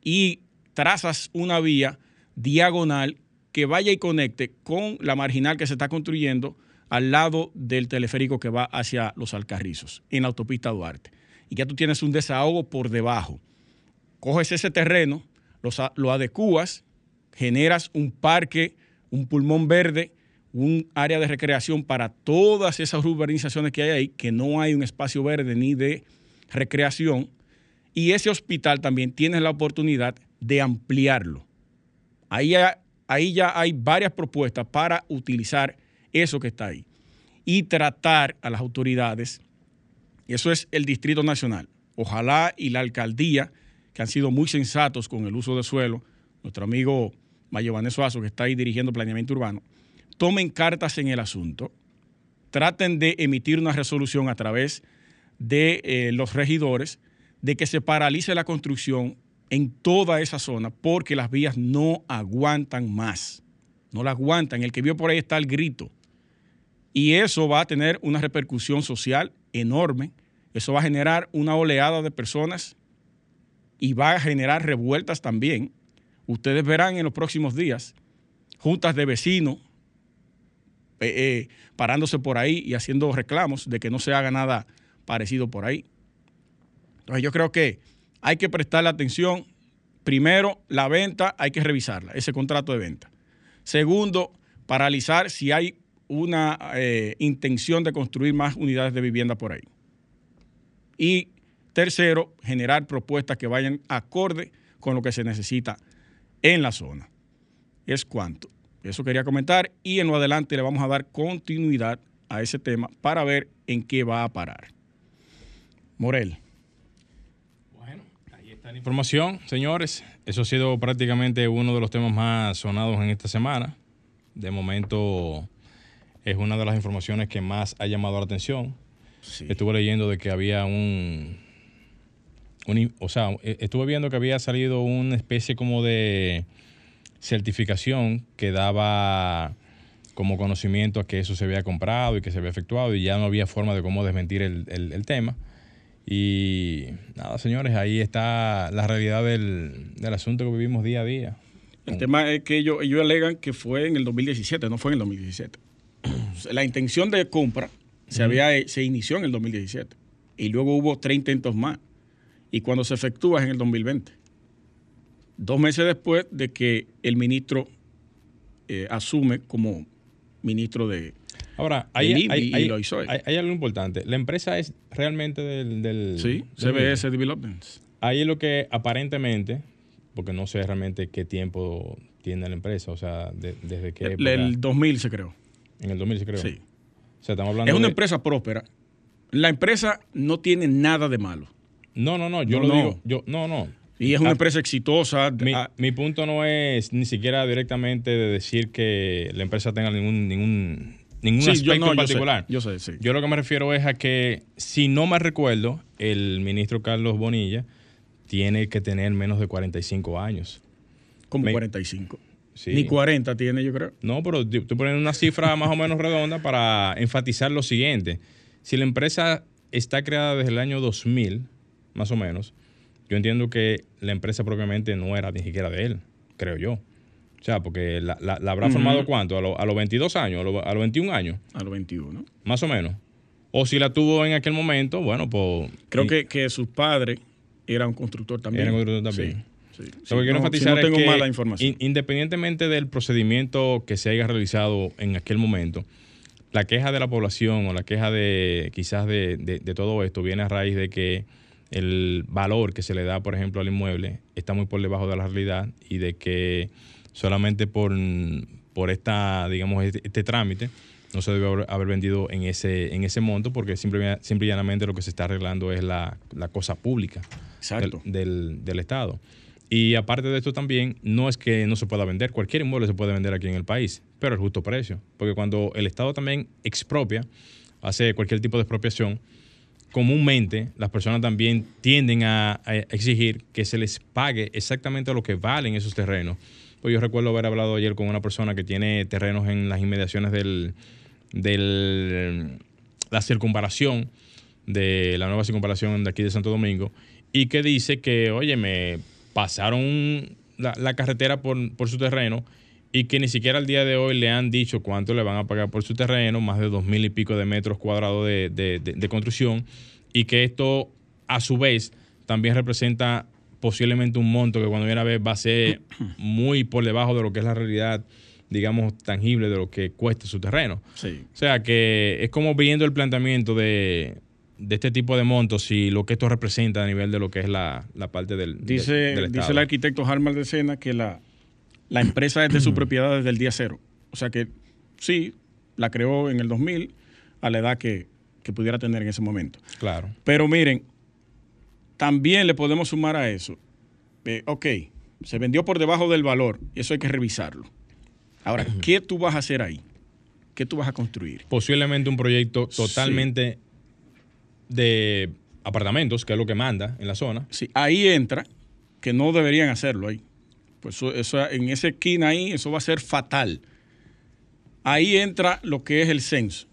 y trazas una vía diagonal que vaya y conecte con la marginal que se está construyendo al lado del teleférico que va hacia los Alcarrizos, en la autopista Duarte. Y ya tú tienes un desahogo por debajo. Coges ese terreno, lo adecuas, generas un parque, un pulmón verde, un área de recreación para todas esas urbanizaciones que hay ahí, que no hay un espacio verde ni de recreación. Y ese hospital también tienes la oportunidad de ampliarlo. Ahí, ahí ya hay varias propuestas para utilizar eso que está ahí y tratar a las autoridades. Y eso es el Distrito Nacional. Ojalá y la alcaldía, que han sido muy sensatos con el uso de suelo, nuestro amigo Mayobané Suazo, que está ahí dirigiendo planeamiento urbano, tomen cartas en el asunto, traten de emitir una resolución a través de eh, los regidores de que se paralice la construcción en toda esa zona porque las vías no aguantan más. No la aguantan. El que vio por ahí está el grito. Y eso va a tener una repercusión social enorme. Eso va a generar una oleada de personas y va a generar revueltas también. Ustedes verán en los próximos días juntas de vecinos eh, parándose por ahí y haciendo reclamos de que no se haga nada parecido por ahí. Entonces yo creo que hay que prestarle atención. Primero, la venta hay que revisarla, ese contrato de venta. Segundo, paralizar si hay una eh, intención de construir más unidades de vivienda por ahí. Y tercero, generar propuestas que vayan acorde con lo que se necesita en la zona. Es cuanto. Eso quería comentar y en lo adelante le vamos a dar continuidad a ese tema para ver en qué va a parar. Morel. La información, señores. Eso ha sido prácticamente uno de los temas más sonados en esta semana. De momento es una de las informaciones que más ha llamado la atención. Estuve leyendo de que había un, o sea, e, estuve viendo que había salido una especie como de certificación que daba como conocimiento a que eso se había comprado y que se había efectuado y ya no había forma de cómo desmentir el, tema. Y nada, señores, ahí está la realidad del, del, asunto que vivimos día a día. El tema es que ellos, ellos alegan que fue en el 2017, no fue en el 2017. <clears throat> la intención de compra se, había, se inició en el 2017 y luego hubo tres intentos más. Y cuando se efectúa es en el 2020 dos meses después de que el ministro eh, asume como ministro de... Ahora, hay, hay, hay, algo importante. La empresa es realmente del... sí, CBS Developments. Ahí es lo que aparentemente, porque no sé realmente qué tiempo tiene la empresa, o sea, desde que... El, el 2000 se creó. En el 2000 se creó. Sí. O sea, estamos hablando es una empresa próspera. La empresa no tiene nada de malo. No, no, no, yo lo digo. Yo, no, no. Y es una ah, empresa exitosa. Ah, mi, punto no es ni siquiera directamente de decir que la empresa tenga ningún, ningún, ningún aspecto en particular. Yo sé, sí. Yo lo que me refiero es a que, si no me recuerdo, el ministro Carlos Bonilla tiene que tener menos de 45 años. ¿Cómo 45? Ni 40 tiene, yo creo. No, pero tú pones una cifra más o menos redonda para enfatizar lo siguiente. Si la empresa está creada desde el año 2000, más o menos, yo entiendo que la empresa propiamente no era ni siquiera de él, creo yo. O sea, porque la, habrá formado cuánto? ¿A, los 22 años? ¿A, los 21 años? A los 21. Más o menos. O si la tuvo en aquel momento, bueno, pues... Creo que, que su padre era un constructor también. Era un constructor también. Sí. Lo que quiero enfatizar es que, mala información. independientemente del procedimiento que se haya realizado en aquel momento, la queja de la población o la queja de quizás de, de todo esto viene a raíz de que el valor que se le da, por ejemplo, al inmueble está muy por debajo de la realidad y de que solamente por, por esta, digamos, este, este trámite no se debe haber, vendido en ese, en ese monto porque simple, simple y llanamente lo que se está arreglando es la, cosa pública del, del, Estado. Y aparte de esto también, no es que no se pueda vender, cualquier inmueble se puede vender aquí en el país, pero el justo precio. Porque cuando el Estado también expropia, hace cualquier tipo de expropiación, comúnmente las personas también tienden a, exigir que se les pague exactamente lo que valen esos terrenos. Pues yo recuerdo haber hablado ayer con una persona que tiene terrenos en las inmediaciones del, del la circunvalación de la nueva circunvalación de aquí de Santo Domingo y que dice que, oye, me pasaron la, carretera por, su terreno y que ni siquiera al día de hoy le han dicho cuánto le van a pagar por su terreno, más de dos mil y pico de metros cuadrados de, construcción, y que esto a su vez también representa posiblemente un monto que cuando viene a ver va a ser <clears throat> muy por debajo de lo que es la realidad, digamos, tangible de lo que cuesta su terreno. Sí. O sea que es como viendo el planteamiento de, este tipo de montos y lo que esto representa a nivel de lo que es la, parte del, dice, Dice el arquitecto Harmal de Sena que la la empresa es de su <clears throat> propiedad desde el día cero. O sea que sí, la creó en el 2000 a la edad que, pudiera tener en ese momento. Claro. Pero miren, también le podemos sumar a eso. Eh, ok, se vendió por debajo del valor eso hay que revisarlo. Ahora, ¿qué tú vas a hacer ahí? ¿Qué tú vas a construir? Posiblemente un proyecto totalmente de apartamentos, que es lo que manda en la zona. Sí, ahí entra que no deberían hacerlo ahí. Pues eso, en esa esquina ahí, eso va a ser fatal. Ahí entra lo que es el censo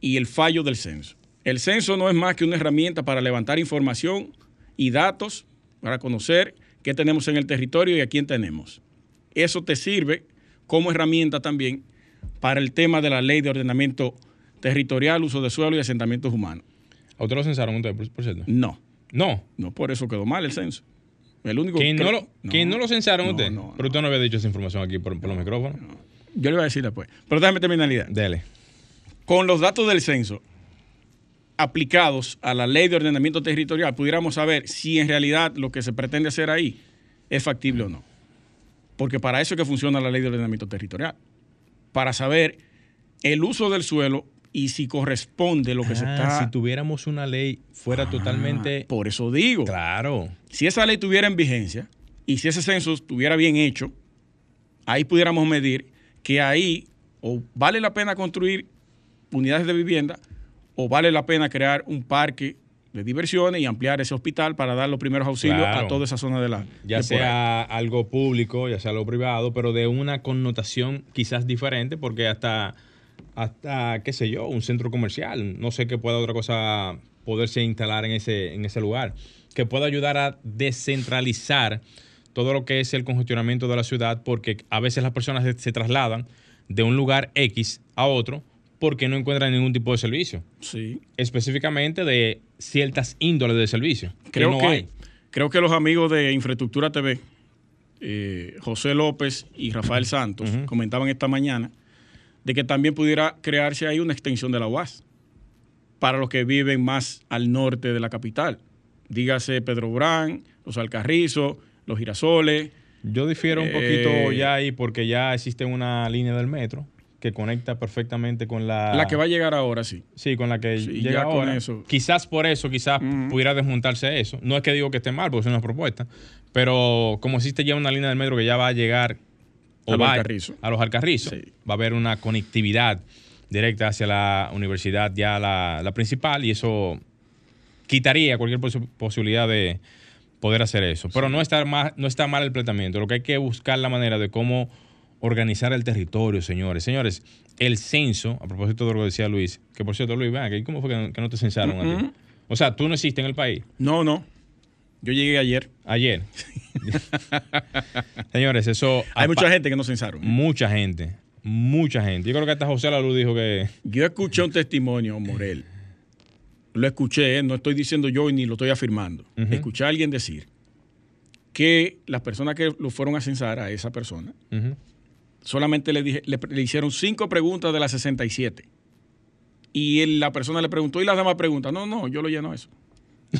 y el fallo del censo. El censo no es más que una herramienta para levantar información y datos para conocer qué tenemos en el territorio y a quién tenemos. Eso te sirve como herramienta también para el tema de la ley de ordenamiento territorial, uso de suelo y asentamientos humanos. ¿A usted lo censaron usted, por, cierto? No, No. no, por eso quedó mal el censo. El único ¿Que no lo, que no lo censaron no, usted? no, Pero usted no había dicho esa información aquí por, por los micrófonos. Yo le voy a decir después. Pero déjame terminar la idea. Dele. Con los datos del censo aplicados a la ley de ordenamiento territorial, pudiéramos saber si en realidad lo que se pretende hacer ahí es factible o no. Porque para eso es que funciona la ley de ordenamiento territorial. Para saber el uso del suelo y si corresponde lo que se Ah, está... Si tuviéramos una ley fuera Ah, totalmente... Por eso digo. Claro. Si esa ley tuviera en vigencia y si ese censo estuviera bien hecho, ahí pudiéramos medir que ahí o vale la pena construir unidades de vivienda o vale la pena crear un parque de diversiones y ampliar ese hospital para dar los primeros auxilios Claro. a toda esa zona de la Ya de sea algo público, ya sea algo privado, pero de una connotación quizás diferente, porque hasta, hasta qué sé yo, un centro comercial, no sé qué pueda otra cosa poderse instalar en ese, en ese lugar, que pueda ayudar a descentralizar todo lo que es el congestionamiento de la ciudad, porque a veces las personas se, se trasladan de un lugar X a otro porque no encuentran ningún tipo de servicio, Sí. específicamente de ciertas índoles de servicio. Creo no que, hay. creo que los amigos de Infraestructura TV, eh, José López y Rafael Santos, comentaban esta mañana de que también pudiera crearse ahí una extensión de la UAS para los que viven más al norte de la capital. Dígase Pedro Brán, los Alcarrizos, los Girasoles. Yo difiero un Eh, poquito ya ahí porque ya existe una línea del metro que conecta perfectamente con la... La que va a llegar ahora, sí. Sí, con la que Sí, llega ya con ahora. eso. Quizás por eso, quizás pudiera desmontarse eso. No es que digo que esté mal, porque es una propuesta, pero como existe ya una línea del metro que ya va a llegar A los va- a los Alcarrizos, Sí. va a haber una conectividad directa hacia la universidad ya la, la principal y eso quitaría cualquier posi- posibilidad de poder hacer eso. Pero no, está mal, no está mal el planteamiento. Lo que hay que buscar la manera de cómo organizar el territorio, señores. Señores, el censo, a propósito de lo que decía Luis, que por cierto, Luis, ven ¿cómo fue que no, que no te censaron a ti? O sea, tú no existes en el país. No, no. Yo llegué ayer. Ayer. <laughs> Señores, eso... Hay mucha gente que no censaron. Mucha gente. Mucha gente. Yo creo que hasta José Lalu dijo que... Yo escuché un testimonio, Morel. Lo escuché, ¿eh? no estoy diciendo yo ni lo estoy afirmando. Escuché a alguien decir que las personas que lo fueron a censar a esa persona. Solamente le, dije- le, le hicieron cinco preguntas de las 67. Y él- la persona le preguntó, ¿y las demás preguntas? No, no, yo lo lleno eso. <laughs>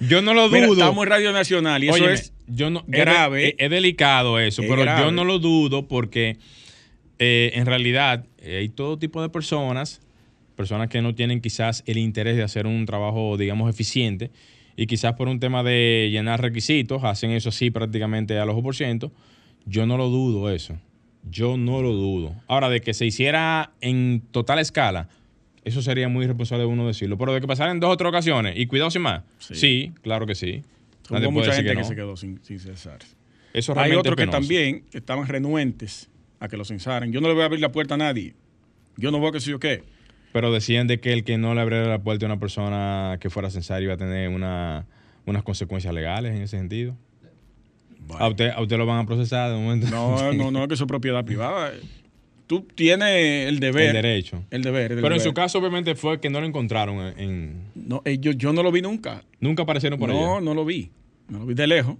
Yo no lo Mira, dudo. estamos en Radio Nacional y eso es yo no, grave. Es, es delicado eso, Es pero grave. yo no lo dudo porque eh, en realidad eh, hay todo tipo de personas, personas que no tienen quizás el interés de hacer un trabajo, digamos, eficiente y quizás por un tema de llenar requisitos hacen eso así prácticamente al ojo por ciento. Yo no lo dudo eso. Yo no lo dudo. Ahora, de que se hiciera en total escala, eso sería muy irresponsable de uno decirlo. Pero de que pasara en dos o tres ocasiones y cuidado sin más. Sí. Sí, claro que sí. Nadie Hubo mucha gente que, no. se quedó sin, sin censar. Eso Hay otros que también estaban renuentes a que lo censaran. Yo no le voy a abrir la puerta a nadie. Yo no voy a que sé yo qué. Pero decían de que el que no le abriera la puerta a una persona que fuera censar iba a tener una, unas consecuencias legales en ese sentido. A usted, a usted lo van a procesar de momento. No, no, no, que eso es propiedad privada. Tú tienes el deber. El derecho. El deber. el Pero en su caso, obviamente, fue que no lo encontraron en. No, eh, yo, yo no lo vi nunca. nunca aparecieron por no, allá. no lo vi. No lo vi de lejos.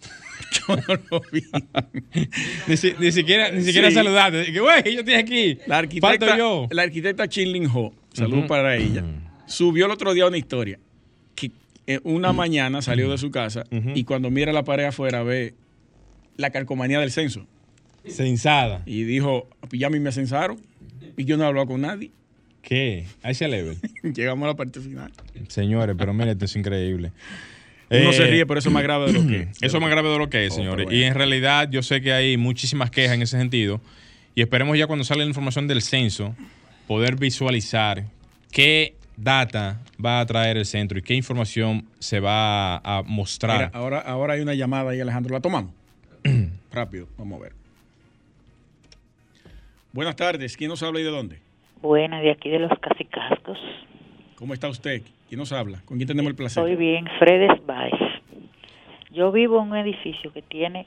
<laughs> yo no lo vi. <laughs> Ni, si- ni siquiera, ni siquiera Sí. saludarte. Que, güey, yo estoy aquí. La arquitecta, Falto yo. la arquitecta Chin Ho, saludos para ella, subió el otro día una historia. Eh, una mañana salió de su casa y cuando mira la pared afuera ve la calcomanía del censo. Censada. Y dijo, ya a mí me censaron y yo no he hablado con nadie. ¿Qué? A ese level. <laughs> Llegamos a la parte final. Señores, pero mire, esto es increíble. Uno Eh, se ríe, pero eso es más grave de lo que <clears throat> es. Eso es más grave de lo que es, Oh, señores. bueno. Y en realidad yo sé que hay muchísimas quejas en ese sentido. Y esperemos ya cuando salga la información del censo, poder visualizar qué data va a traer el centro y qué información se va a mostrar. Mira, ahora, ahora hay una llamada ahí, Alejandro. ¿La tomamos? <clears throat> Rápido, vamos a ver. Buenas tardes. ¿Quién nos habla y de dónde? Buena, de aquí de los Casicascos. ¿Cómo está usted? ¿Quién nos habla? ¿Con quién tenemos el placer? Estoy bien, Fredes Baez. Yo vivo en un edificio que tiene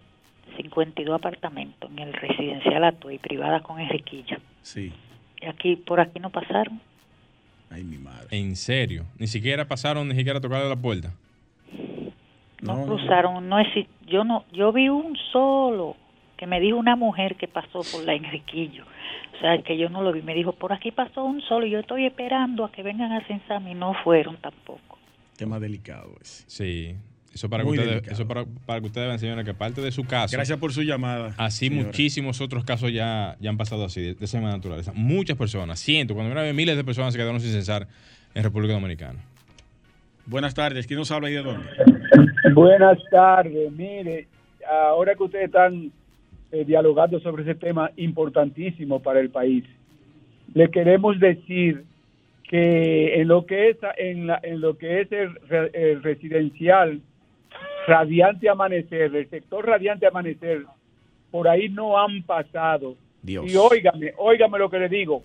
52 apartamentos en el residencial y privada con Enriquillo. Sí. Y aquí, por aquí no pasaron. Ay, mi madre. ¿En serio? Ni siquiera pasaron, ni siquiera tocaron la puerta. No, cruzaron, no exist yo no, yo vi un solo que me dijo una mujer que pasó por la Enriquillo. O sea, que yo no lo vi. Me dijo, por aquí pasó un solo y yo estoy esperando a que vengan a censarme y no fueron tampoco. Tema delicado ese. Sí. Eso para, que ustedes, eso para, para que ustedes vean, señora, que parte de su caso. Gracias por su llamada. Así muchísimos otros casos ya, ya han pasado así, de, de esa naturaleza. Muchas personas, cientos, cuando una vez miles de personas se quedaron sin censar en República Dominicana. Buenas tardes, ¿quién nos habla y de dónde? Buenas tardes, mire, ahora que ustedes están eh, dialogando sobre ese tema importantísimo para el país, le queremos decir que en lo que es en, la, en lo que es el, residencial Radiante Amanecer, el sector Radiante Amanecer, por ahí no han pasado. Dios. Y óigame, óigame lo que le digo.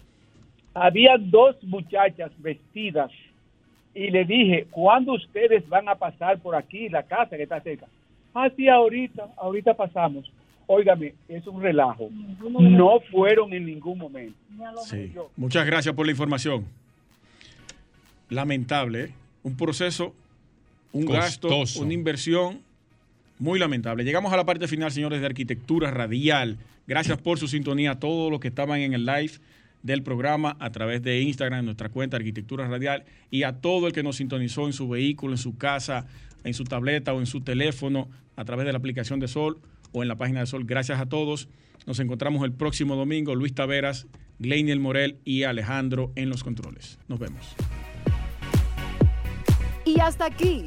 Había dos muchachas vestidas y le dije, ¿cuándo ustedes van a pasar por aquí, la casa que está cerca? Ah, sí, ahorita, ahorita pasamos. Óigame, es un relajo. No fueron en ningún momento. Sí. Muchas gracias por la información. Lamentable, ¿eh? un proceso, un gasto, una inversión muy lamentable. Llegamos a la parte final, señores, de arquitectura radial. Gracias por su sintonía a todos los que estaban en el live del programa a través de Instagram, nuestra cuenta Arquitectura Radial, y a todo el que nos sintonizó en su vehículo, en su casa, en su tableta o en su teléfono, a través de la aplicación de Sol o en la página de Sol. Gracias a todos. Nos encontramos el próximo domingo. Luis Taveras, Gleiniel Morel y Alejandro en los controles. Nos vemos. Y hasta aquí,